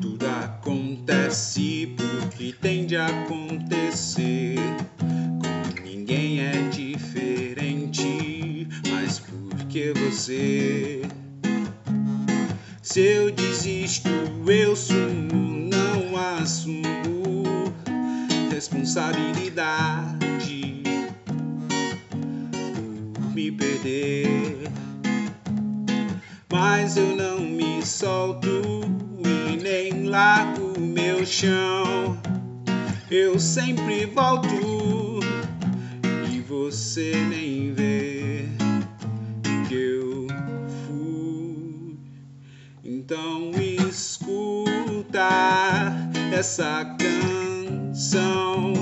Tudo acontece porque tem de acontecer. Com ninguém é diferente, mas porque você. Se eu desisto, eu sumo, não assumo responsabilidade por me perder. Mas eu não me solto e nem largo meu chão. Eu sempre volto Então escuta essa canção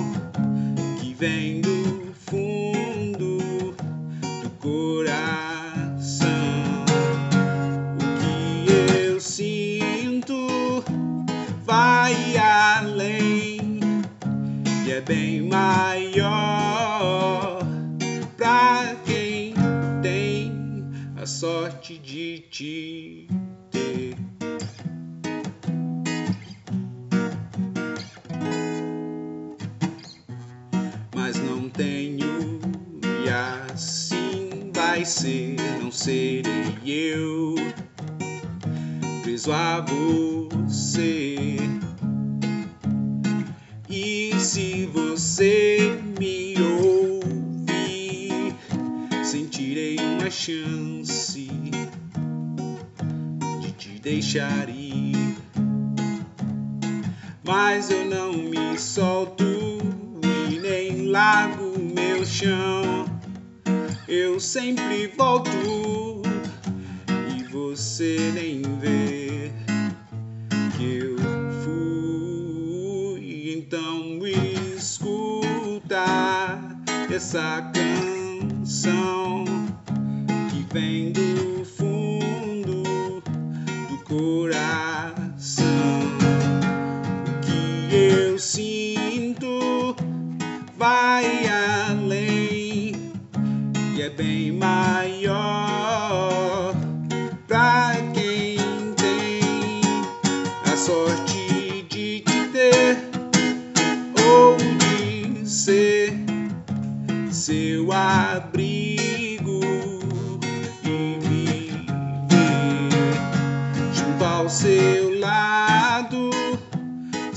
que vem do fundo do coração. O que eu sinto vai além e é bem maior pra quem tem a sorte de te Mas não tenho e assim vai ser, não serei eu preso a você. E se você me ouvir, sentirei uma chance deixar ir. Mas eu não me solto e nem largo meu chão. Eu sempre volto e você nem vê que eu fui. Então escuta essa canção que vem do sinto vai além e é bem maior pra quem tem a sorte de te ter ou de ser seu abrigo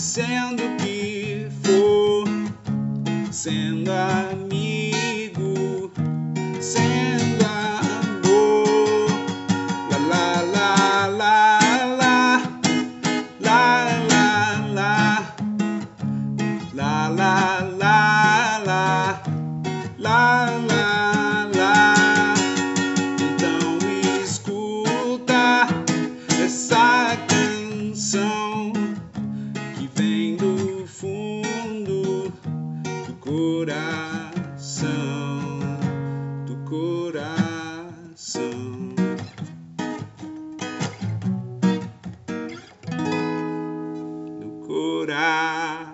sendo que for, sendo amigo, coração.